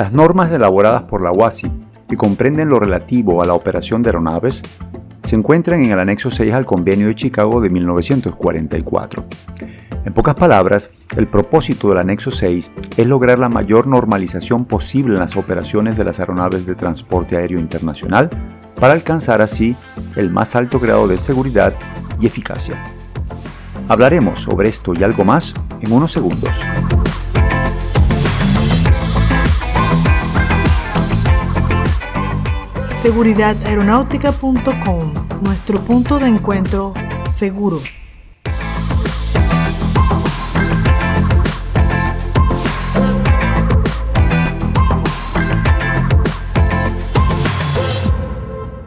Las normas elaboradas por la UASI, que comprenden lo relativo a la operación de aeronaves, se encuentran en el anexo 6 al Convenio de Chicago de 1944. En pocas palabras, el propósito del anexo 6 es lograr la mayor normalización posible en las operaciones de las aeronaves de transporte aéreo internacional para alcanzar así el más alto grado de seguridad y eficacia. Hablaremos sobre esto y algo más en unos segundos. Seguridadaeronáutica.com, nuestro punto de encuentro seguro.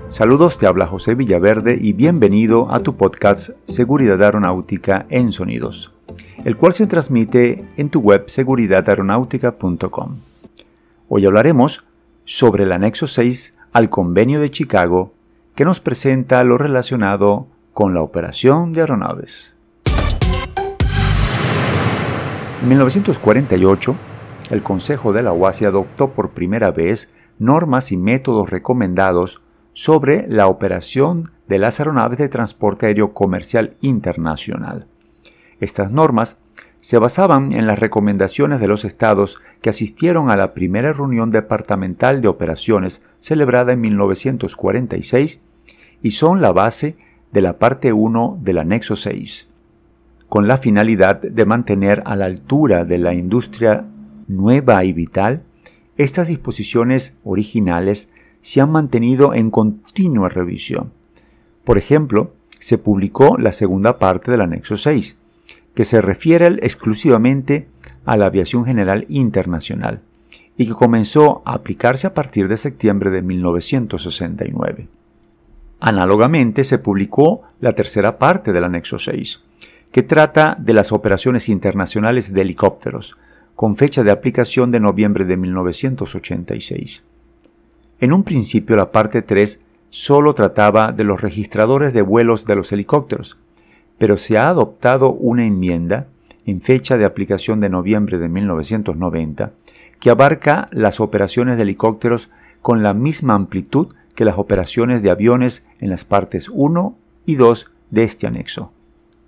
Saludos, te habla José Villaverde y bienvenido a tu podcast Seguridad Aeronáutica en Sonidos, el cual se transmite en tu web seguridadaeronáutica.com. Hoy hablaremos sobre el anexo 6 al Convenio de Chicago que nos presenta lo relacionado con la operación de aeronaves. En 1948, el Consejo de la UASI adoptó por primera vez normas y métodos recomendados sobre la operación de las aeronaves de transporte aéreo comercial internacional. Estas normas se basaban en las recomendaciones de los estados que asistieron a la primera reunión departamental de operaciones celebrada en 1946 y son la base de la parte 1 del anexo 6, con la finalidad de mantener a la altura de la industria nueva y vital, estas disposiciones originales se han mantenido en continua revisión. Por ejemplo, se publicó la segunda parte del anexo 6, que se refiere exclusivamente a la aviación general internacional y que comenzó a aplicarse a partir de septiembre de 1969. Análogamente se publicó la tercera parte del anexo 6, que trata de las operaciones internacionales de helicópteros, con fecha de aplicación de noviembre de 1986. En un principio la parte 3 solo trataba de los registradores de vuelos de los helicópteros, pero se ha adoptado una enmienda en fecha de aplicación de noviembre de 1990 que abarca las operaciones de helicópteros con la misma amplitud que las operaciones de aviones en las partes 1 y 2 de este anexo.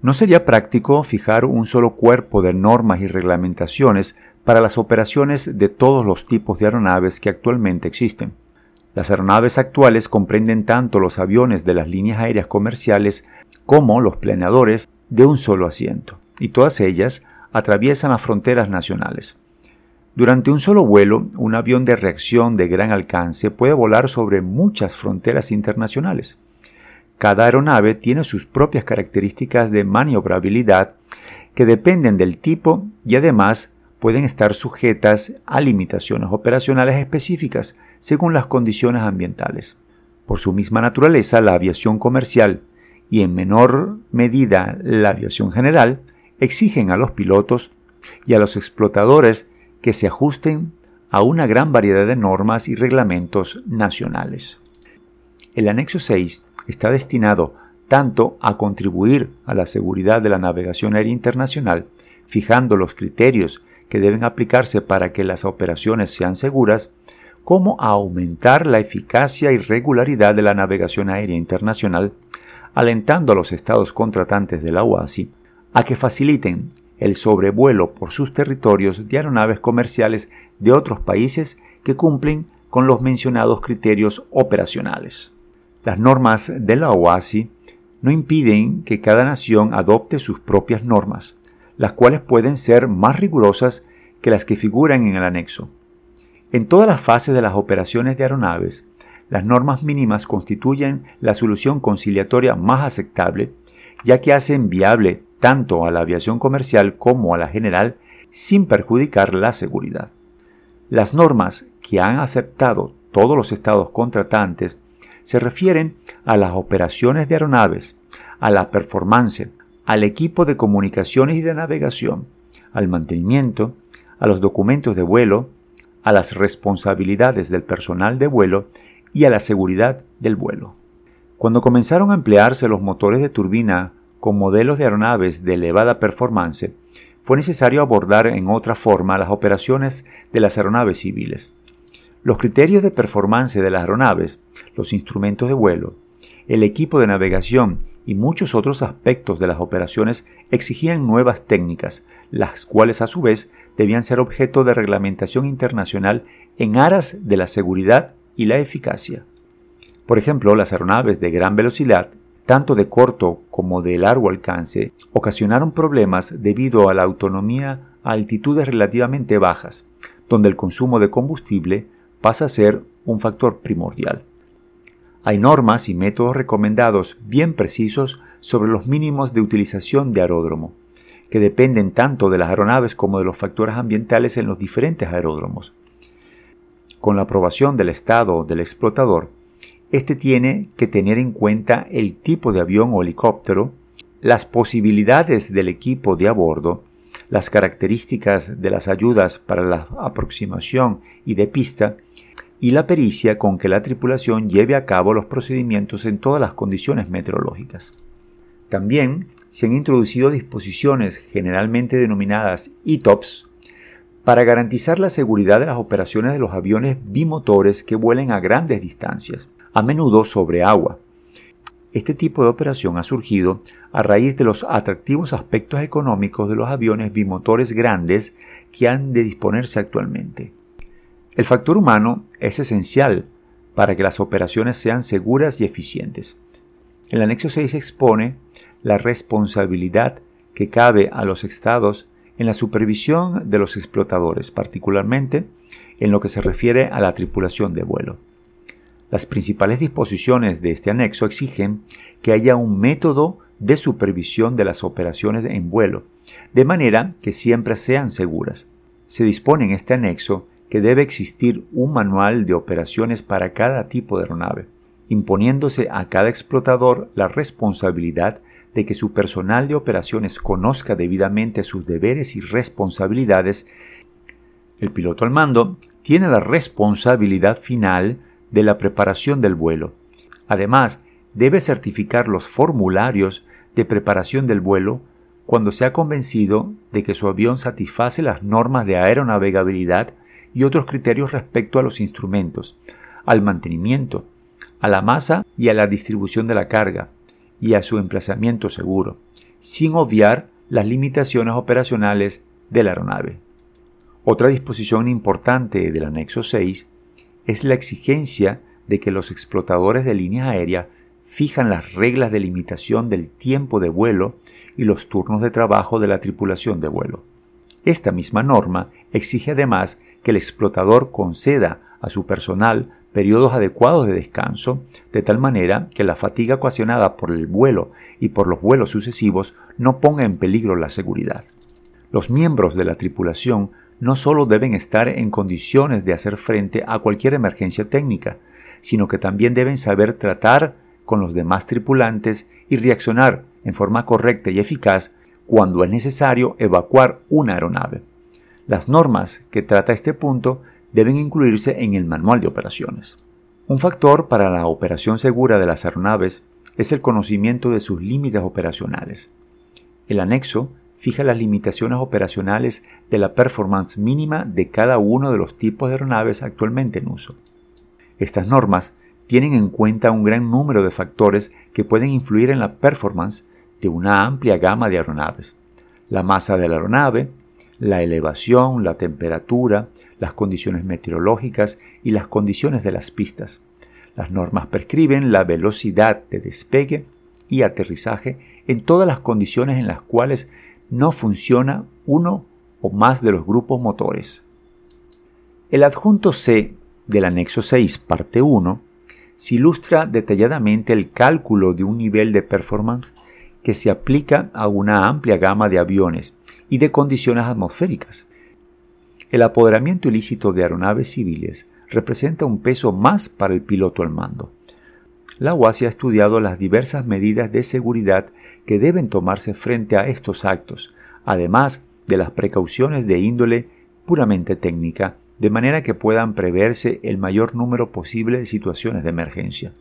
¿No sería práctico fijar un solo cuerpo de normas y reglamentaciones para las operaciones de todos los tipos de aeronaves que actualmente existen? Las aeronaves actuales comprenden tanto los aviones de las líneas aéreas comerciales como los planeadores de un solo asiento, y todas ellas atraviesan las fronteras nacionales. Durante un solo vuelo, un avión de reacción de gran alcance puede volar sobre muchas fronteras internacionales. Cada aeronave tiene sus propias características de maniobrabilidad que dependen del tipo y además pueden estar sujetas a limitaciones operacionales específicas según las condiciones ambientales. Por su misma naturaleza, la aviación comercial y en menor medida la aviación general exigen a los pilotos y a los explotadores que se ajusten a una gran variedad de normas y reglamentos nacionales. El anexo 6 está destinado tanto a contribuir a la seguridad de la navegación aérea internacional, fijando los criterios que deben aplicarse para que las operaciones sean seguras, como a aumentar la eficacia y regularidad de la navegación aérea internacional, alentando a los estados contratantes de la OASI a que faciliten el sobrevuelo por sus territorios de aeronaves comerciales de otros países que cumplen con los mencionados criterios operacionales. Las normas de la OASI no impiden que cada nación adopte sus propias normas, las cuales pueden ser más rigurosas que las que figuran en el anexo. En todas las fases de las operaciones de aeronaves, las normas mínimas constituyen la solución conciliatoria más aceptable, ya que hacen viable tanto a la aviación comercial como a la general sin perjudicar la seguridad. Las normas que han aceptado todos los estados contratantes se refieren a las operaciones de aeronaves, a la performance, al equipo de comunicaciones y de navegación, al mantenimiento, a los documentos de vuelo, a las responsabilidades del personal de vuelo y a la seguridad del vuelo. Cuando comenzaron a emplearse los motores de turbina con modelos de aeronaves de elevada performance, fue necesario abordar en otra forma las operaciones de las aeronaves civiles. Los criterios de performance de las aeronaves, los instrumentos de vuelo, el equipo de navegación y muchos otros aspectos de las operaciones exigían nuevas técnicas, las cuales a su vez debían ser objeto de reglamentación internacional en aras de la seguridad y la eficacia. Por ejemplo, las aeronaves de gran velocidad, tanto de corto como de largo alcance, ocasionaron problemas debido a la autonomía a altitudes relativamente bajas, donde el consumo de combustible pasa a ser un factor primordial. Hay normas y métodos recomendados bien precisos sobre los mínimos de utilización de aeródromo, que dependen tanto de las aeronaves como de los factores ambientales en los diferentes aeródromos. Con la aprobación del Estado del explotador, éste tiene que tener en cuenta el tipo de avión o helicóptero, las posibilidades del equipo de a bordo, las características de las ayudas para la aproximación y de pista, y la pericia con que la tripulación lleve a cabo los procedimientos en todas las condiciones meteorológicas. También se han introducido disposiciones generalmente denominadas ETOPS para garantizar la seguridad de las operaciones de los aviones bimotores que vuelen a grandes distancias, a menudo sobre agua. Este tipo de operación ha surgido a raíz de los atractivos aspectos económicos de los aviones bimotores grandes que han de disponerse actualmente. El factor humano es esencial para que las operaciones sean seguras y eficientes. El anexo 6 expone la responsabilidad que cabe a los estados en la supervisión de los explotadores, particularmente en lo que se refiere a la tripulación de vuelo. Las principales disposiciones de este anexo exigen que haya un método de supervisión de las operaciones en vuelo, de manera que siempre sean seguras. Se dispone en este anexo debe existir un manual de operaciones para cada tipo de aeronave, imponiéndose a cada explotador la responsabilidad de que su personal de operaciones conozca debidamente sus deberes y responsabilidades, el piloto al mando tiene la responsabilidad final de la preparación del vuelo. Además, debe certificar los formularios de preparación del vuelo cuando se ha convencido de que su avión satisface las normas de aeronavegabilidad y otros criterios respecto a los instrumentos, al mantenimiento, a la masa y a la distribución de la carga, y a su emplazamiento seguro, sin obviar las limitaciones operacionales de la aeronave. Otra disposición importante del anexo 6 es la exigencia de que los explotadores de línea aérea fijan las reglas de limitación del tiempo de vuelo y los turnos de trabajo de la tripulación de vuelo. Esta misma norma exige además que el explotador conceda a su personal periodos adecuados de descanso, de tal manera que la fatiga ocasionada por el vuelo y por los vuelos sucesivos no ponga en peligro la seguridad. Los miembros de la tripulación no solo deben estar en condiciones de hacer frente a cualquier emergencia técnica, sino que también deben saber tratar con los demás tripulantes y reaccionar en forma correcta y eficaz cuando es necesario evacuar una aeronave. Las normas que trata este punto deben incluirse en el manual de operaciones. Un factor para la operación segura de las aeronaves es el conocimiento de sus límites operacionales. El anexo fija las limitaciones operacionales de la performance mínima de cada uno de los tipos de aeronaves actualmente en uso. Estas normas tienen en cuenta un gran número de factores que pueden influir en la performance de una amplia gama de aeronaves. La masa de la aeronave, la elevación, la temperatura, las condiciones meteorológicas y las condiciones de las pistas. Las normas prescriben la velocidad de despegue y aterrizaje en todas las condiciones en las cuales no funciona uno o más de los grupos motores. El adjunto C del anexo 6, parte 1, se ilustra detalladamente el cálculo de un nivel de performance que se aplica a una amplia gama de aviones y de condiciones atmosféricas. El apoderamiento ilícito de aeronaves civiles representa un peso más para el piloto al mando. La UASI ha estudiado las diversas medidas de seguridad que deben tomarse frente a estos actos, además de las precauciones de índole puramente técnica, de manera que puedan preverse el mayor número posible de situaciones de emergencia.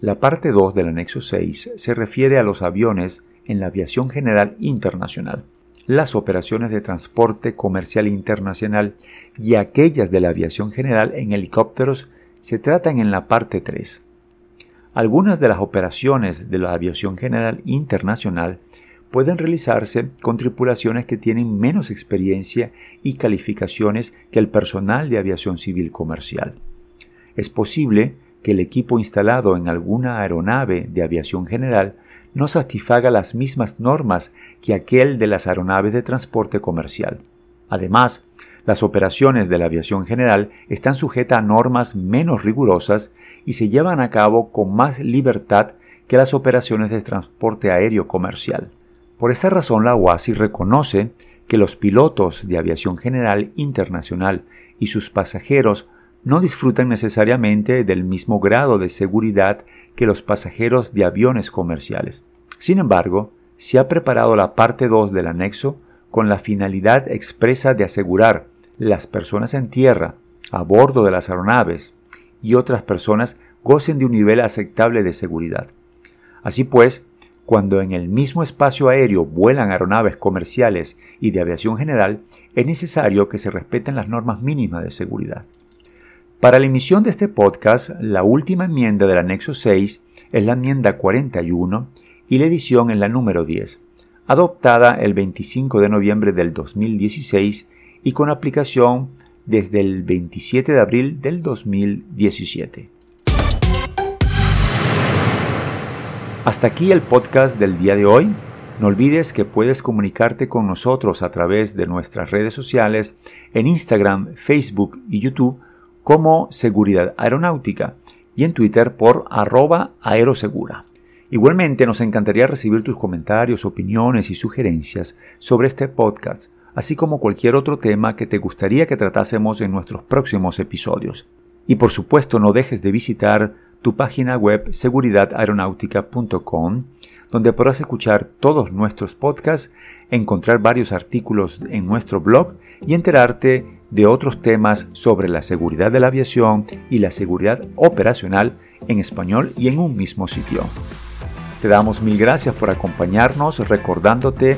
La parte 2 del anexo 6 se refiere a los aviones en la aviación general internacional. las operaciones de transporte comercial internacional y aquellas de la aviación general en helicópteros se tratan en la parte 3. Algunas de las operaciones de la aviación general internacional pueden realizarse con tripulaciones que tienen menos experiencia y calificaciones que el personal de aviación civil comercial. Es posible que el equipo instalado en alguna aeronave de aviación general no satisfaga las mismas normas que aquel de las aeronaves de transporte comercial. Además, las operaciones de la aviación general están sujetas a normas menos rigurosas y se llevan a cabo con más libertad que las operaciones de transporte aéreo comercial. Por esta razón, la OASI reconoce que los pilotos de aviación general internacional y sus pasajeros no disfrutan necesariamente del mismo grado de seguridad que los pasajeros de aviones comerciales. Sin embargo, se ha preparado la parte 2 del anexo con la finalidad expresa de asegurar las personas en tierra, a bordo de las aeronaves y otras personas gocen de un nivel aceptable de seguridad. Así pues, cuando en el mismo espacio aéreo vuelan aeronaves comerciales y de aviación general, es necesario que se respeten las normas mínimas de seguridad. Para la emisión de este podcast, la última enmienda del anexo 6 es la enmienda 41 y la edición es la número 10, adoptada el 25 de noviembre del 2016 y con aplicación desde el 27 de abril del 2017. Hasta aquí el podcast del día de hoy. No olvides que puedes comunicarte con nosotros a través de nuestras redes sociales en Instagram, Facebook y YouTube como Seguridad Aeronáutica y en Twitter por arroba aerosegura. Igualmente nos encantaría recibir tus comentarios, opiniones y sugerencias sobre este podcast, así como cualquier otro tema que te gustaría que tratásemos en nuestros próximos episodios. Y por supuesto no dejes de visitar tu página web seguridadaeronáutica.com donde podrás escuchar todos nuestros podcasts, encontrar varios artículos en nuestro blog y enterarte de otros temas sobre la seguridad de la aviación y la seguridad operacional en español y en un mismo sitio. Te damos mil gracias por acompañarnos recordándote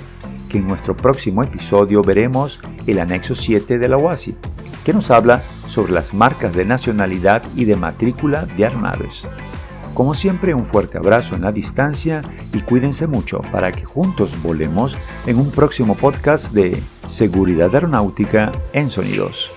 que en nuestro próximo episodio veremos el anexo 7 de la OASI, que nos habla sobre las marcas de nacionalidad y de matrícula de aeronaves. Como siempre, un fuerte abrazo en la distancia y cuídense mucho para que juntos volemos en un próximo podcast de Seguridad Aeronáutica en Sonidos.